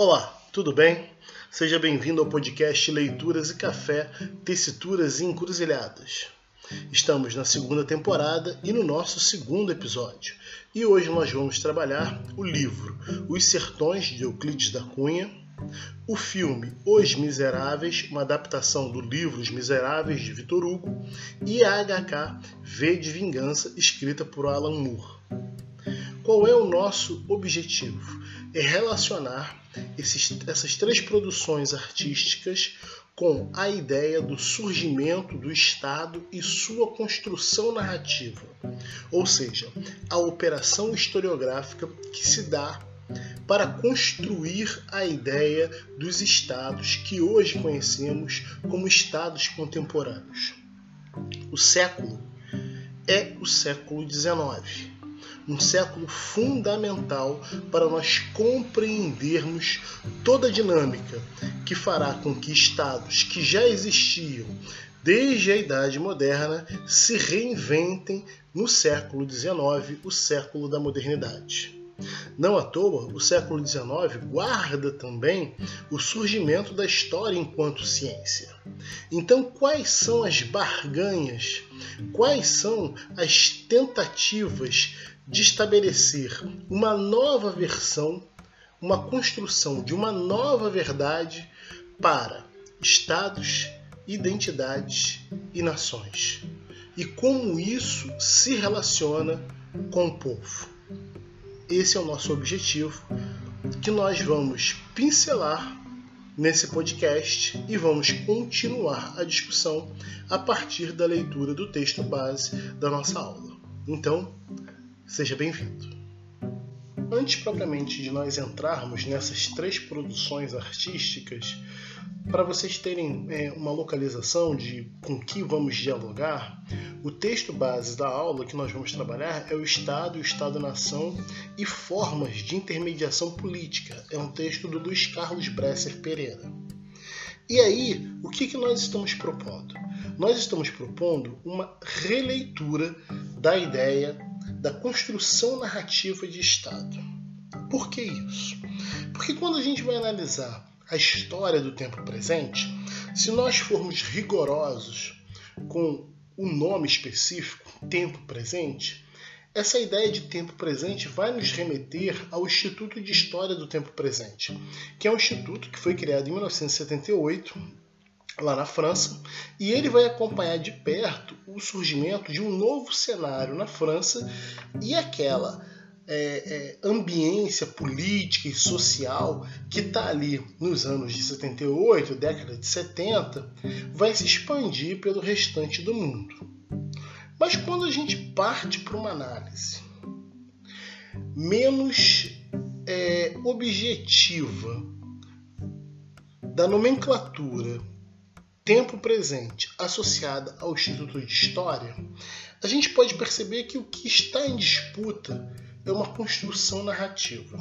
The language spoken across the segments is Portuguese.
Olá, tudo bem? Seja bem-vindo ao podcast Leituras e Café, Tessituras e Encruzilhadas. Estamos na segunda temporada e no nosso segundo episódio. E hoje nós vamos trabalhar o livro Os Sertões de Euclides da Cunha, o filme Os Miseráveis, uma adaptação do livro Os Miseráveis de Vitor Hugo, e a HK V de Vingança, escrita por Alan Moore. Qual é o nosso objetivo? É relacionar esses, essas três produções artísticas com a ideia do surgimento do Estado e sua construção narrativa, ou seja, a operação historiográfica que se dá para construir a ideia dos estados que hoje conhecemos como estados contemporâneos. O século é o século XIX, um século fundamental para nós compreendermos toda a dinâmica que fará com que estados que já existiam desde a Idade Moderna se reinventem no século XIX, o século da modernidade. Não à toa, o século XIX guarda também o surgimento da história enquanto ciência. Então, quais são as barganhas? Quais são as tentativas de estabelecer uma nova versão, uma construção de uma nova verdade para estados, identidades e nações? E como isso se relaciona com o povo? Esse é o nosso objetivo, que nós vamos pincelar nesse podcast e vamos continuar a discussão a partir da leitura do texto base da nossa aula. Então, seja bem-vindo. Antes propriamente de nós entrarmos nessas três produções artísticas, para vocês terem é, uma localização de com que vamos dialogar, o texto base da aula que nós vamos trabalhar é o Estado, o Estado-nação e formas de intermediação política. É um texto do Luiz Carlos Bresser Pereira. E aí, o que, que nós estamos propondo? Nós estamos propondo uma releitura da ideia da construção narrativa de Estado. Por que isso? Porque quando a gente vai analisar a história do tempo presente, se nós formos rigorosos com o nome específico, tempo presente, essa ideia de tempo presente vai nos remeter ao Instituto de História do Tempo Presente, que é um instituto que foi criado em 1978 lá na França, e ele vai acompanhar de perto o surgimento de um novo cenário na França e aquela é, é, ambiência política e social que está ali nos anos de 78, década de 70, vai se expandir pelo restante do mundo. Mas quando a gente parte para uma análise menos é, objetiva da nomenclatura tempo presente associada ao Instituto de História, a gente pode perceber que o que está em disputa é uma construção narrativa.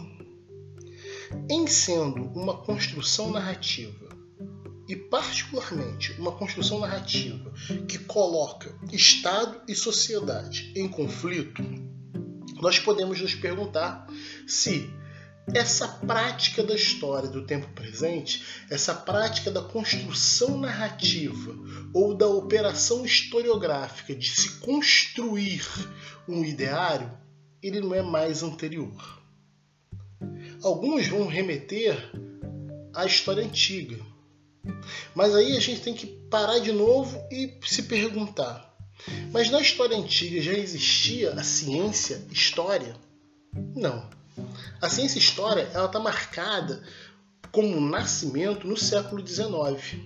Em sendo uma construção narrativa, e particularmente uma construção narrativa que coloca Estado e sociedade em conflito, nós podemos nos perguntar se essa prática da história do tempo presente, essa prática da construção narrativa ou da operação historiográfica de se construir um ideário, ele não é mais anterior. Alguns vão remeter à história antiga. Mas aí a gente tem que parar de novo e se perguntar: mas na história antiga já existia a ciência história? Não. A ciência história ela está marcada como nascimento no século XIX.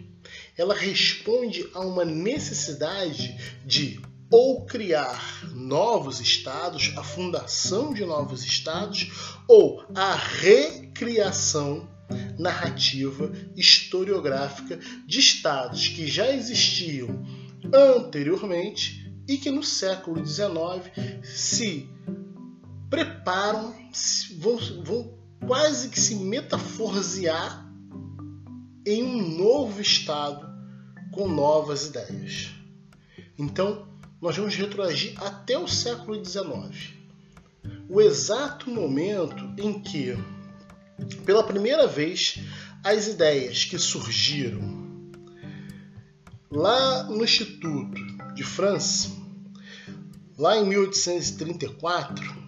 Ela responde a uma necessidade de ou criar novos estados, a fundação de novos estados, ou a recriação narrativa historiográfica de estados que já existiam anteriormente e que no século XIX se preparam, vão, vão quase que se metaforzear em um novo estado com novas ideias. Então, nós vamos retroagir até o século XIX. O exato momento em que pela primeira vez, as ideias que surgiram lá no Instituto de França, lá em 1834,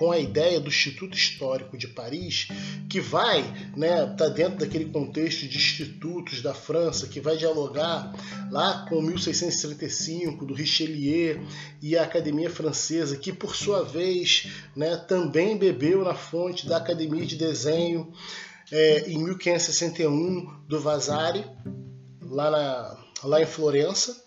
com a ideia do Instituto Histórico de Paris, que vai, né, tá dentro daquele contexto de institutos da França, que vai dialogar lá com 1635 do Richelieu e a Academia Francesa, que por sua vez, né, também bebeu na fonte da Academia de Desenho é, em 1561 do Vasari, lá, na, lá em Florença.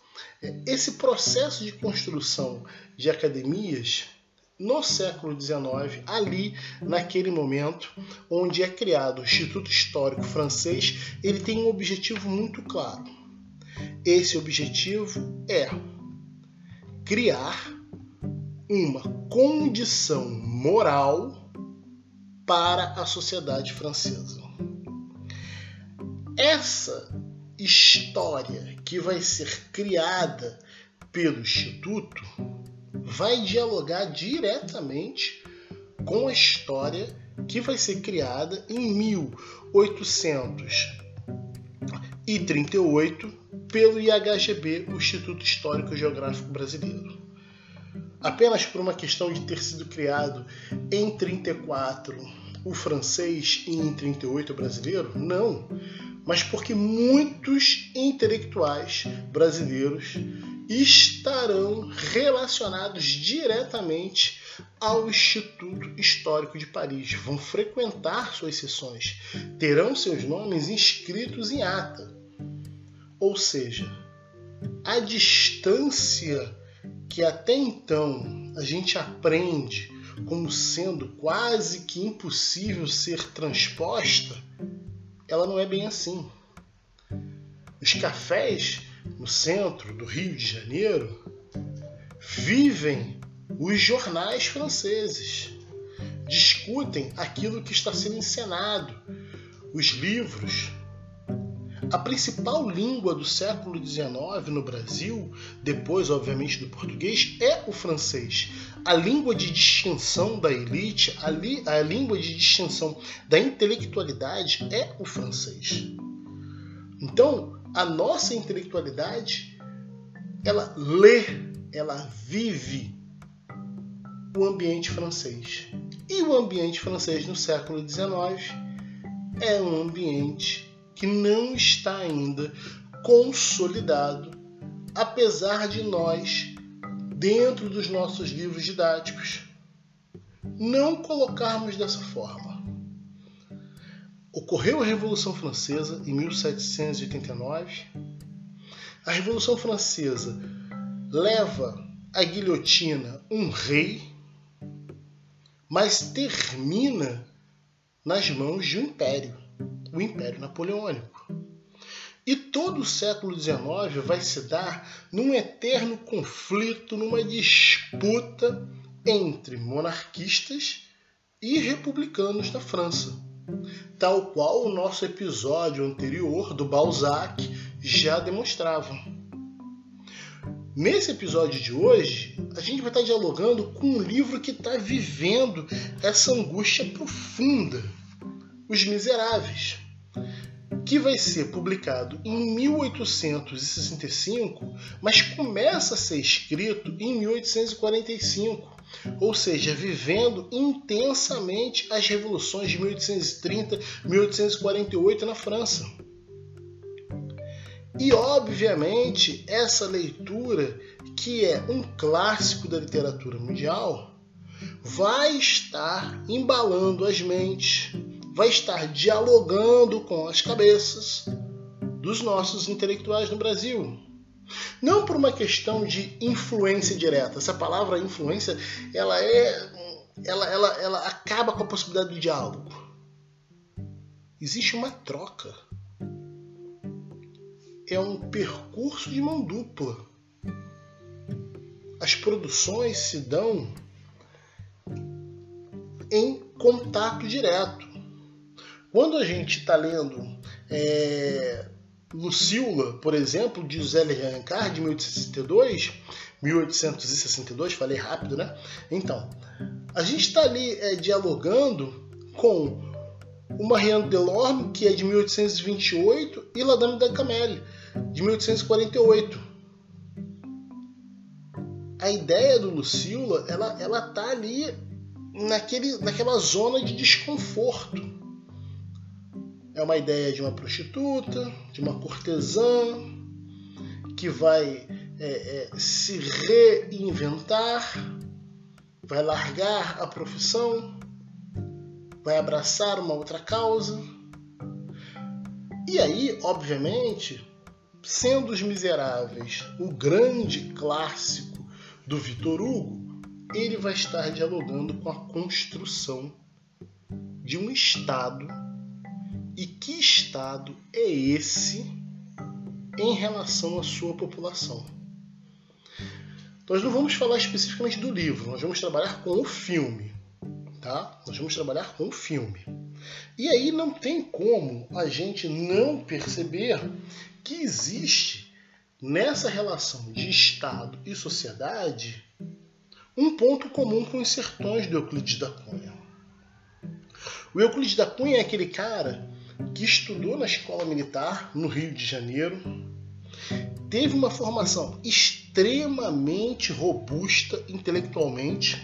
Esse processo de construção de academias no século XIX, ali naquele momento, onde é criado o Instituto Histórico Francês, ele tem um objetivo muito claro. Esse objetivo é criar uma condição moral para a sociedade francesa. Essa história que vai ser criada pelo Instituto vai dialogar diretamente com a história que vai ser criada em 1838 pelo IHGB, o Instituto Histórico Geográfico Brasileiro. Apenas por uma questão de ter sido criado em 34 o francês e em 38 o brasileiro? Não, mas porque muitos intelectuais brasileiros estarão relacionados diretamente ao Instituto Histórico de Paris, vão frequentar suas sessões, terão seus nomes inscritos em ata. Ou seja, a distância que até então a gente aprende como sendo quase que impossível ser transposta, ela não é bem assim. Os cafés no centro do Rio de Janeiro, vivem os jornais franceses, discutem aquilo que está sendo encenado, os livros. A principal língua do século XIX no Brasil, depois, obviamente, do português, é o francês. A língua de distinção da elite, a, li, a língua de distinção da intelectualidade é o francês. Então, a nossa intelectualidade ela lê, ela vive o ambiente francês. E o ambiente francês no século XIX é um ambiente que não está ainda consolidado, apesar de nós, dentro dos nossos livros didáticos, não colocarmos dessa forma. Ocorreu a Revolução Francesa em 1789. A Revolução Francesa leva à guilhotina um rei, mas termina nas mãos de um império, o Império Napoleônico. E todo o século XIX vai se dar num eterno conflito, numa disputa entre monarquistas e republicanos da França tal qual o nosso episódio anterior do Balzac já demonstrava. Nesse episódio de hoje, a gente vai estar dialogando com um livro que está vivendo essa angústia profunda, Os Miseráveis, que vai ser publicado em 1865, mas começa a ser escrito em 1845 ou seja, vivendo intensamente as revoluções de 1830, 1848 na França. E obviamente essa leitura, que é um clássico da literatura mundial, vai estar embalando as mentes, vai estar dialogando com as cabeças dos nossos intelectuais no Brasil. Não por uma questão de influência direta. Essa palavra influência, ela é ela, ela, ela acaba com a possibilidade do diálogo. Existe uma troca. É um percurso de mão dupla. As produções se dão em contato direto. Quando a gente está lendo é, Lucila, por exemplo, de José Alencar, de 1862, 1862, falei rápido, né? Então, a gente está ali é, dialogando com o Mariano Delorme, que é de 1828, e La Dame da Camelle, de 1848. A ideia do Lucila, ela, ela tá ali naquele, naquela zona de desconforto. É uma ideia de uma prostituta, de uma cortesã, que vai é, é, se reinventar, vai largar a profissão, vai abraçar uma outra causa. E aí, obviamente, sendo Os Miseráveis o grande clássico do Vitor Hugo, ele vai estar dialogando com a construção de um Estado. E que Estado é esse em relação à sua população? Nós não vamos falar especificamente do livro, nós vamos trabalhar com o filme, tá? Nós vamos trabalhar com o filme. E aí não tem como a gente não perceber que existe nessa relação de Estado e sociedade um ponto comum com os sertões do Euclides da Cunha. O Euclides da Cunha é aquele cara que estudou na escola militar no Rio de Janeiro, teve uma formação extremamente robusta intelectualmente,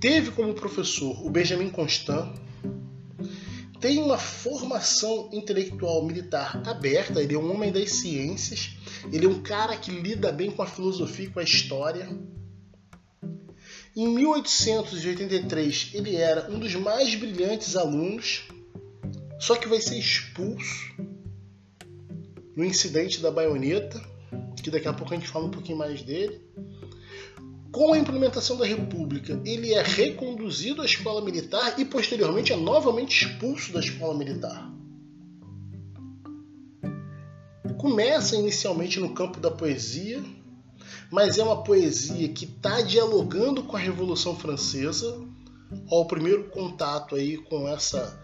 teve como professor o Benjamin Constant, tem uma formação intelectual militar aberta, ele é um homem das ciências, ele é um cara que lida bem com a filosofia e com a história. Em 1883, ele era um dos mais brilhantes alunos, só que vai ser expulso no incidente da baioneta, que daqui a pouco a gente fala um pouquinho mais dele. Com a implementação da República, ele é reconduzido à escola militar e posteriormente é novamente expulso da escola militar. Começa inicialmente no campo da poesia, mas é uma poesia que está dialogando com a Revolução Francesa. Ó, o primeiro contato aí com essa,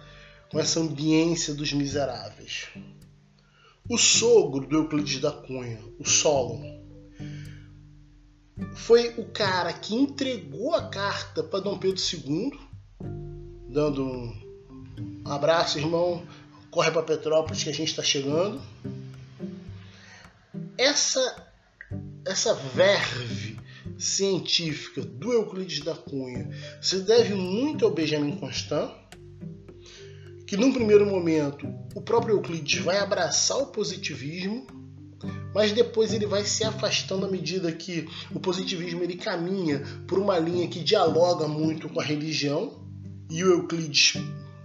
com essa ambiência dos miseráveis. O sogro do Euclides da Cunha, o Solon, foi o cara que entregou a carta para Dom Pedro II, dando um abraço, irmão, corre para Petrópolis que a gente está chegando. Essa essa verve científica do Euclides da Cunha se deve muito ao Benjamin Constant, que num primeiro momento o próprio Euclides vai abraçar o positivismo, mas depois ele vai se afastando à medida que o positivismo ele caminha por uma linha que dialoga muito com a religião e o Euclides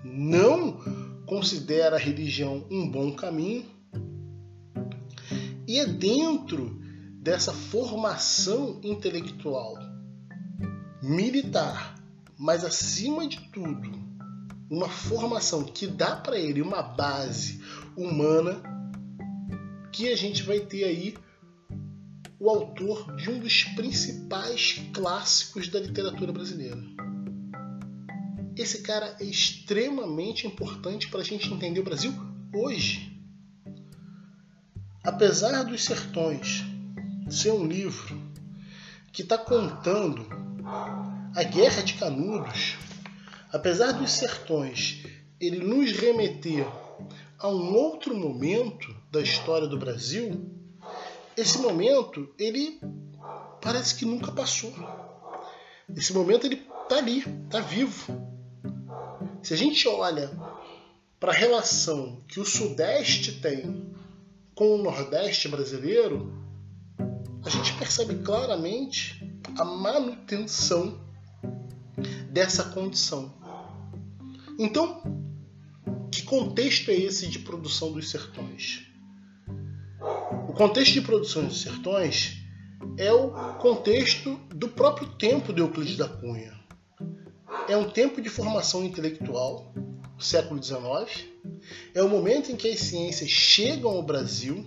não considera a religião um bom caminho. E é dentro dessa formação intelectual militar, mas acima de tudo, uma formação que dá para ele uma base humana, que a gente vai ter aí o autor de um dos principais clássicos da literatura brasileira. Esse cara é extremamente importante para a gente entender o Brasil hoje. Apesar dos sertões ser um livro que está contando a Guerra de Canudos, apesar dos sertões ele nos remeter a um outro momento da história do Brasil, esse momento ele parece que nunca passou. Esse momento ele está ali, está vivo. Se a gente olha para a relação que o Sudeste tem com o Nordeste brasileiro, a gente percebe claramente a manutenção dessa condição. Então, que contexto é esse de produção dos sertões? O contexto de produção dos sertões é o contexto do próprio tempo de Euclides da Cunha. É um tempo de formação intelectual, século XIX. É o momento em que as ciências chegam ao Brasil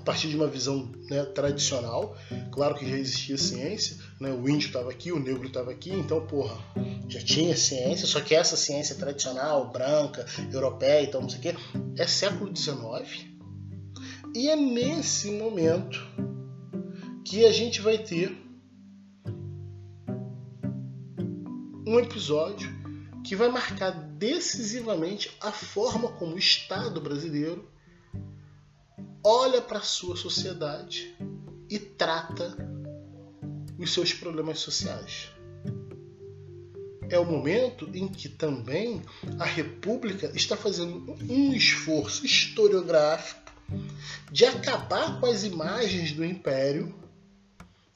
partir de uma visão né, tradicional. Claro que já existia ciência, né? o índio estava aqui, o negro estava aqui, então, porra, já tinha ciência, só que essa ciência tradicional, branca, europeia e tal, não sei o quê, é século XIX. E é nesse momento que a gente vai ter um episódio que vai marcar decisivamente a forma como o Estado brasileiro olha para a sua sociedade e trata os seus problemas sociais. É o momento em que também a República está fazendo um esforço historiográfico de acabar com as imagens do Império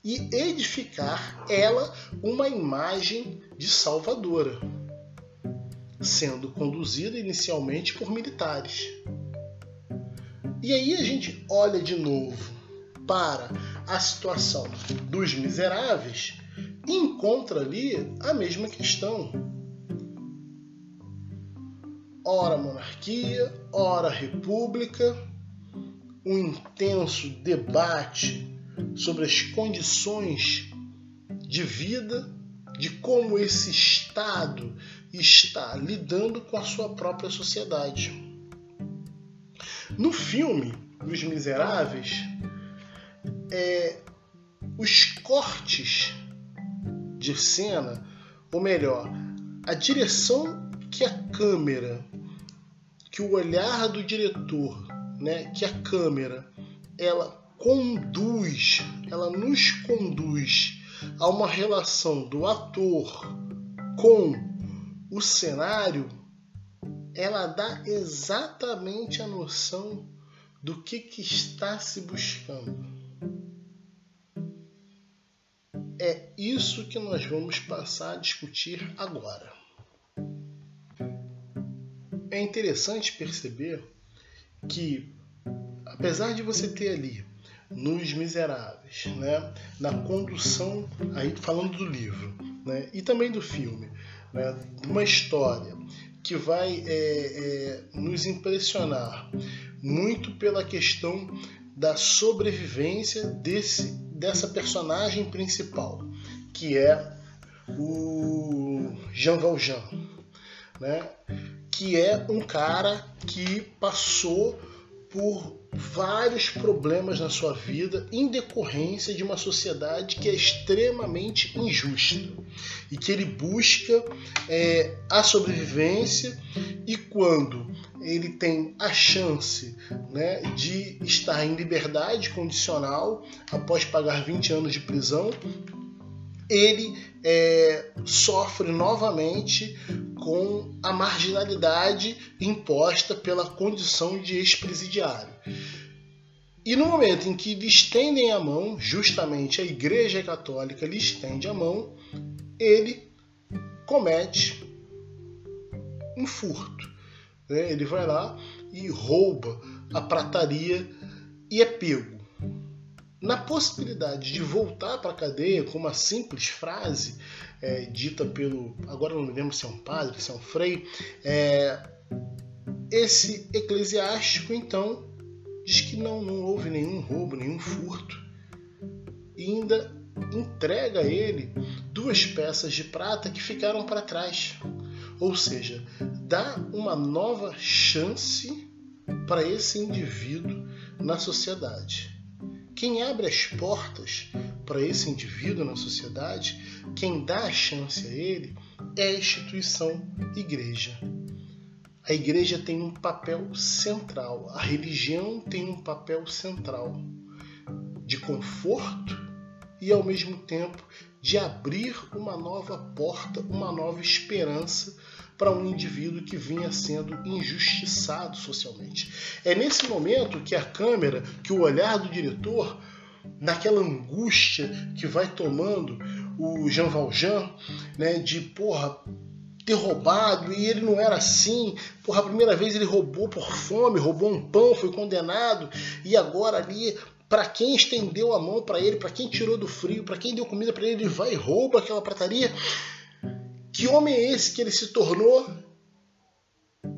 e edificar ela uma imagem de salvadora, sendo conduzida inicialmente por militares. E aí a gente olha de novo para a situação dos miseráveis e encontra ali a mesma questão. Ora monarquia, ora república, um intenso debate sobre as condições de vida, de como esse Estado está lidando com a sua própria sociedade. No filme Os Miseráveis, é, os cortes de cena, ou melhor, a direção que a câmera, que o olhar do diretor, né, que a câmera, ela conduz, ela nos conduz a uma relação do ator com o cenário, ela dá exatamente a noção do que, que está se buscando. É isso que nós vamos passar a discutir agora. É interessante perceber que, apesar de você ter ali nos Miseráveis, né? na condução, aí falando do livro né? e também do filme, né? uma história que vai é, é, nos impressionar muito pela questão da sobrevivência desse, dessa personagem principal, que é o Jean Valjean, né? que é um cara que passou por vários problemas na sua vida em decorrência de uma sociedade que é extremamente injusta e que ele busca é, a sobrevivência e quando ele tem a chance né, de estar em liberdade condicional após pagar 20 anos de prisão, ele é, sofre novamente com a marginalidade imposta pela condição de ex-presidiário. E no momento em que lhe estendem a mão, justamente a Igreja Católica lhe estende a mão, ele comete um furto. Né? Ele vai lá e rouba a prataria e é pego. Na possibilidade de voltar para a cadeia com uma simples frase é, dita pelo. Agora não me lembro se é um padre, se é um frei. É, esse eclesiástico então diz que não, não houve nenhum roubo, nenhum furto. E ainda entrega a ele duas peças de prata que ficaram para trás. Ou seja, dá uma nova chance para esse indivíduo na sociedade. Quem abre as portas para esse indivíduo na sociedade, quem dá a chance a ele é a instituição igreja. A igreja tem um papel central, a religião tem um papel central de conforto e ao mesmo tempo de abrir uma nova porta, uma nova esperança para um indivíduo que vinha sendo injustiçado socialmente. É nesse momento que a câmera, que o olhar do diretor, naquela angústia que vai tomando o Jean Valjean, né, de porra, ter roubado e ele não era assim. Porra, a primeira vez ele roubou por fome, roubou um pão, foi condenado e agora ali para quem estendeu a mão para ele, para quem tirou do frio, para quem deu comida para ele, ele vai e rouba aquela prataria. Que homem é esse que ele se tornou?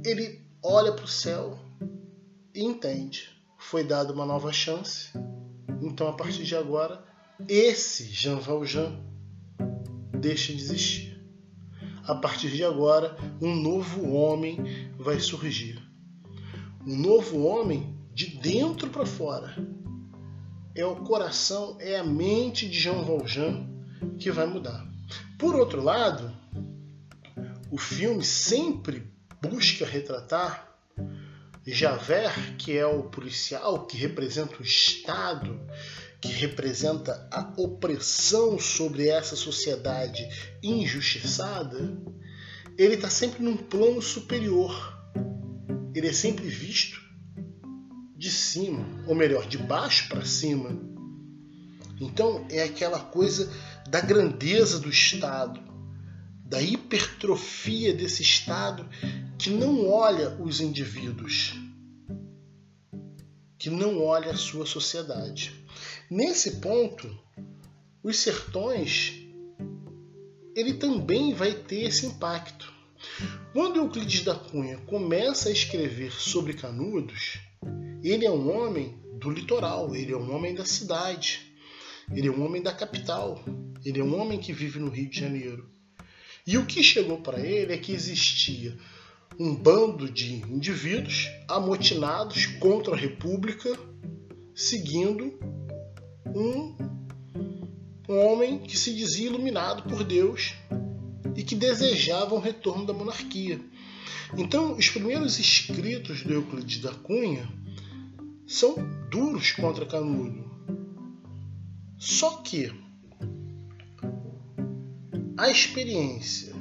Ele olha para o céu e entende. Foi dada uma nova chance. Então, a partir de agora, esse Jean Valjean deixa de existir a partir de agora, um novo homem vai surgir. Um novo homem de dentro para fora. É o coração, é a mente de Jean Valjean que vai mudar. Por outro lado, o filme sempre busca retratar Javert, que é o policial que representa o Estado, que representa a opressão sobre essa sociedade injustiçada, ele está sempre num plano superior. Ele é sempre visto de cima, ou melhor, de baixo para cima. Então é aquela coisa da grandeza do Estado, da hipertrofia desse Estado que não olha os indivíduos, que não olha a sua sociedade. Nesse ponto, os sertões ele também vai ter esse impacto. Quando Euclides da Cunha começa a escrever sobre Canudos, ele é um homem do litoral, ele é um homem da cidade, ele é um homem da capital, ele é um homem que vive no Rio de Janeiro. E o que chegou para ele é que existia um bando de indivíduos amotinados contra a República, seguindo um, um homem que se dizia iluminado por Deus e que desejava o retorno da monarquia. Então, os primeiros escritos do Euclides da Cunha são duros contra Canudo. Só que a experiência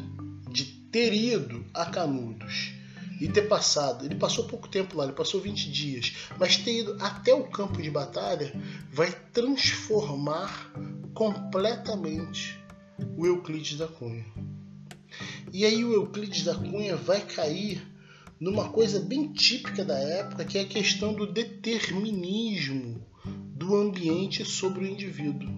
ter ido a Canudos e ter passado, ele passou pouco tempo lá, ele passou 20 dias, mas ter ido até o campo de batalha vai transformar completamente o Euclides da Cunha. E aí o Euclides da Cunha vai cair numa coisa bem típica da época, que é a questão do determinismo do ambiente sobre o indivíduo.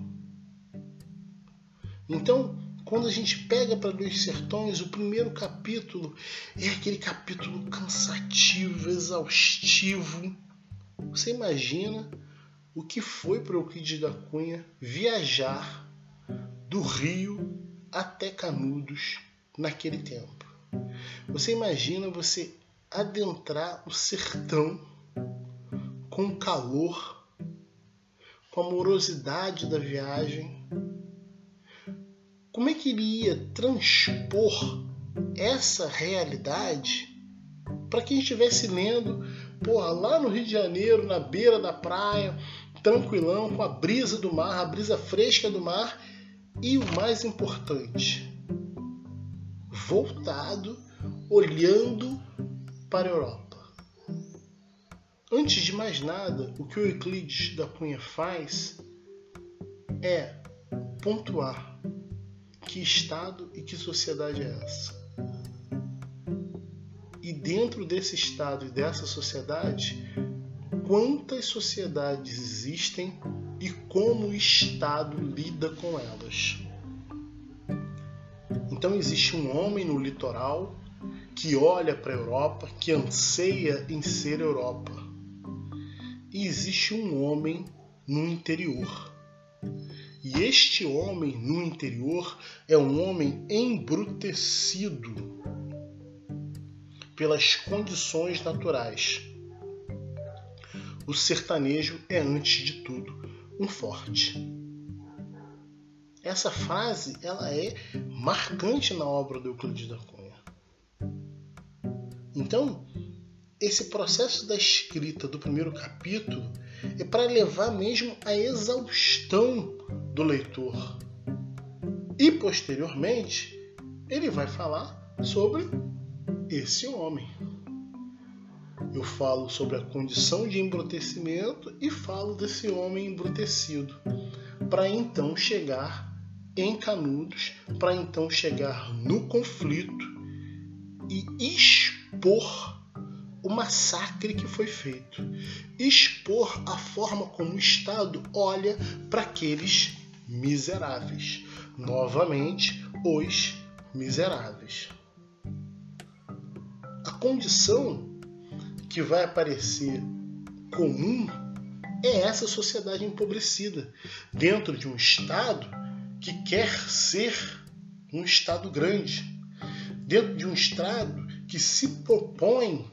Então, quando a gente pega para Dois Sertões, o primeiro capítulo é aquele capítulo cansativo, exaustivo. Você imagina o que foi para Euclides da Cunha viajar do Rio até Canudos naquele tempo. Você imagina você adentrar o sertão com calor, com a morosidade da viagem, como é que ele ia transpor essa realidade para quem estivesse lendo, porra, lá no Rio de Janeiro, na beira da praia, tranquilão, com a brisa do mar, a brisa fresca do mar e o mais importante, voltado, olhando para a Europa. Antes de mais nada, o que o Euclides da Cunha faz é pontuar que Estado e que sociedade é essa? E dentro desse Estado e dessa sociedade, quantas sociedades existem e como o Estado lida com elas? Então existe um homem no litoral que olha para a Europa, que anseia em ser Europa. E existe um homem no interior e este homem no interior é um homem embrutecido pelas condições naturais. O sertanejo é, antes de tudo, um forte. Essa frase ela é marcante na obra do Euclides da Cunha. Então, esse processo da escrita do primeiro capítulo é para levar mesmo à exaustão do leitor. E posteriormente, ele vai falar sobre esse homem. Eu falo sobre a condição de embrutecimento e falo desse homem embrutecido, para então chegar em Canudos, para então chegar no conflito e expor o massacre que foi feito, expor a forma como o Estado olha para aqueles miseráveis. Novamente, os miseráveis. A condição que vai aparecer comum é essa sociedade empobrecida, dentro de um Estado que quer ser um Estado grande, dentro de um Estado que se propõe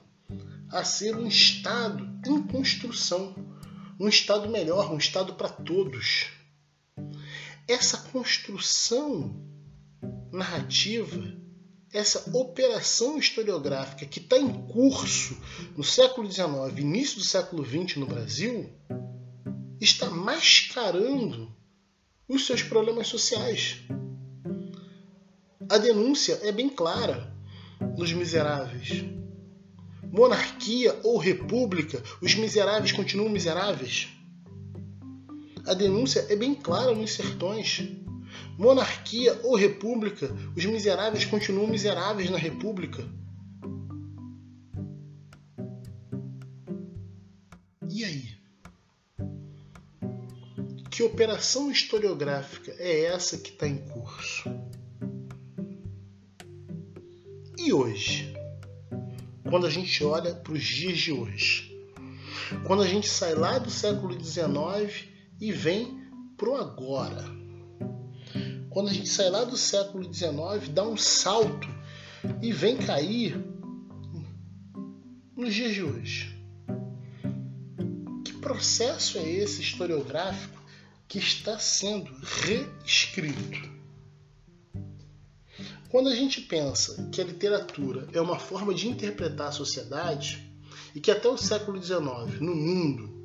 a ser um Estado em construção, um Estado melhor, um Estado para todos essa construção narrativa essa operação historiográfica que está em curso no século XIX, início do século XX no Brasil, está mascarando os seus problemas sociais. A denúncia é bem clara nos Miseráveis. Monarquia ou república, os miseráveis continuam miseráveis. A denúncia é bem clara nos sertões. Monarquia ou república, os miseráveis continuam miseráveis na república. E aí? Que operação historiográfica é essa que está em curso? E hoje? Quando a gente olha para os dias de hoje. Quando a gente sai lá do século XIX e vem pro agora. Quando a gente sai lá do século XIX, dá um salto e vem cair nos dias de hoje. Que processo é esse historiográfico que está sendo reescrito? Quando a gente pensa que a literatura é uma forma de interpretar a sociedade e que até o século XIX, no mundo,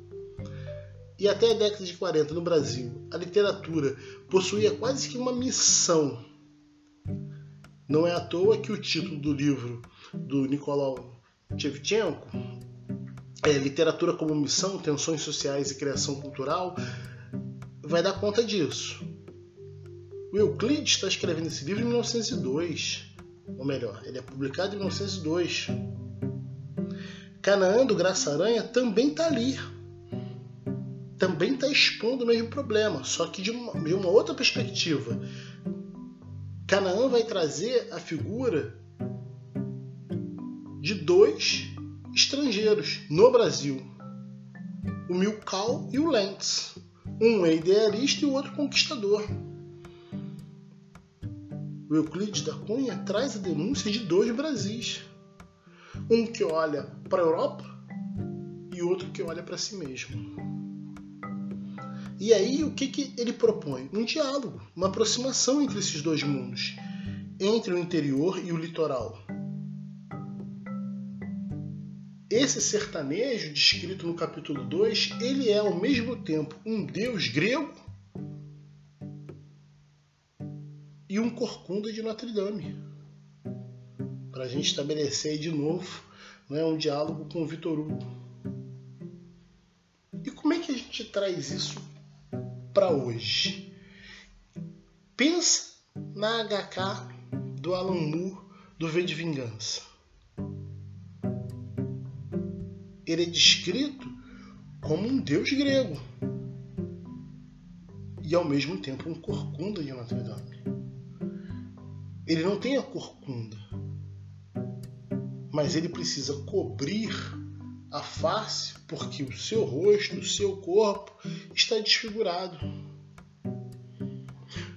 e até a década de 40 no Brasil, a literatura possuía quase que uma missão. Não é à toa que o título do livro do Nicolau Shevchenko é Literatura como Missão, Tensões Sociais e Criação Cultural, vai dar conta disso. O Euclides está escrevendo esse livro em 1902, ou melhor, ele é publicado em 1902. Canaã do Graça Aranha também está ali, também está expondo o mesmo problema, só que de uma, de uma outra perspectiva. Canaã vai trazer a figura de dois estrangeiros no Brasil, o Milcal e o Lentz. Um é idealista e o outro conquistador. O Euclides da Cunha traz a denúncia de dois Brasis. Um que olha para a Europa e outro que olha para si mesmo. E aí o que, que ele propõe? Um diálogo, uma aproximação entre esses dois mundos, entre o interior e o litoral. Esse sertanejo, descrito no capítulo 2, ele é ao mesmo tempo um deus grego e um corcunda de Notre Dame. Para a gente estabelecer de novo né, um diálogo com o Vitor Hugo. E como é que a gente traz isso para hoje. Pensa na HK do Alan Moore do V de Vingança. Ele é descrito como um deus grego e ao mesmo tempo um corcunda de Notre Dame. Ele não tem a corcunda, mas ele precisa cobrir a face porque o seu rosto, o seu corpo está desfigurado.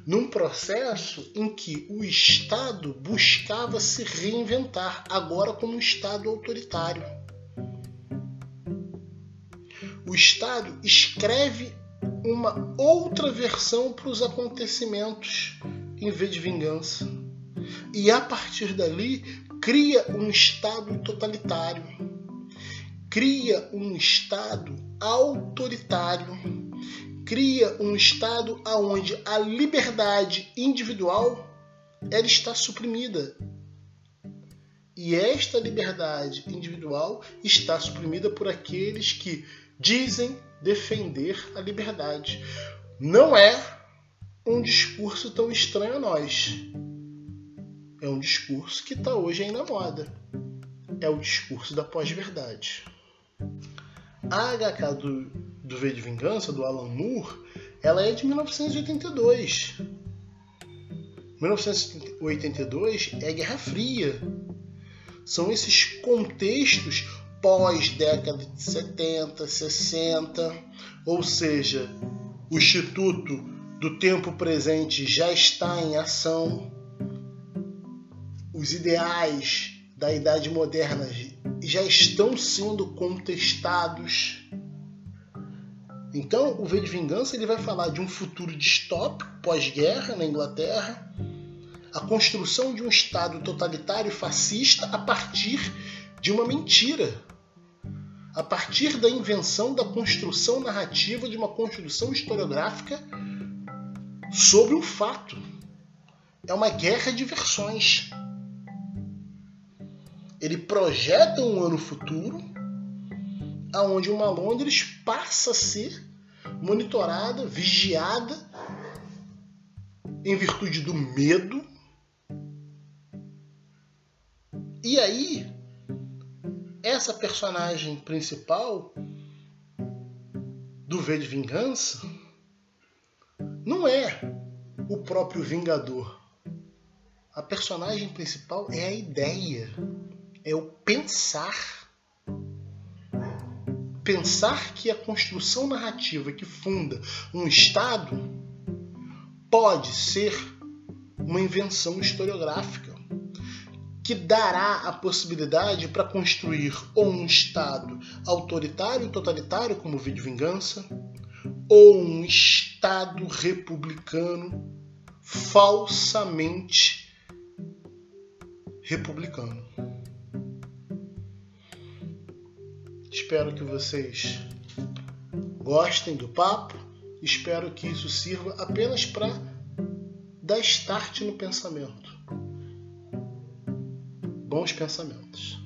Num processo em que o Estado buscava se reinventar, agora como um Estado autoritário. O Estado escreve uma outra versão para os acontecimentos em vez de vingança. E a partir dali cria um Estado totalitário cria um Estado autoritário, cria um Estado onde a liberdade individual ela está suprimida. E esta liberdade individual está suprimida por aqueles que dizem defender a liberdade. Não é um discurso tão estranho a nós. É um discurso que está hoje aí na moda. É o discurso da pós-verdade. A HK do, do V de Vingança, do Alan Moore, ela é de 1982. 1982 é Guerra Fria. São esses contextos pós-década de 70, 60, ou seja, o Instituto do Tempo Presente já está em ação, os ideais da Idade Moderna já estão sendo contestados. Então, o V de Vingança ele vai falar de um futuro distópico pós-guerra na Inglaterra, a construção de um Estado totalitário fascista a partir de uma mentira, a partir da invenção da construção narrativa de uma construção historiográfica sobre um fato. É uma guerra de versões. Ele projeta um ano futuro, aonde uma Londres passa a ser monitorada, vigiada, em virtude do medo. E aí, essa personagem principal do V de Vingança não é o próprio Vingador. A personagem principal é a ideia, é o pensar. Pensar que a construção narrativa que funda um Estado pode ser uma invenção historiográfica que dará a possibilidade para construir ou um Estado autoritário e totalitário, como o Vídeo Vingança, ou um Estado republicano falsamente republicano. Espero que vocês gostem do papo. Espero que isso sirva apenas para dar start no pensamento. Bons pensamentos.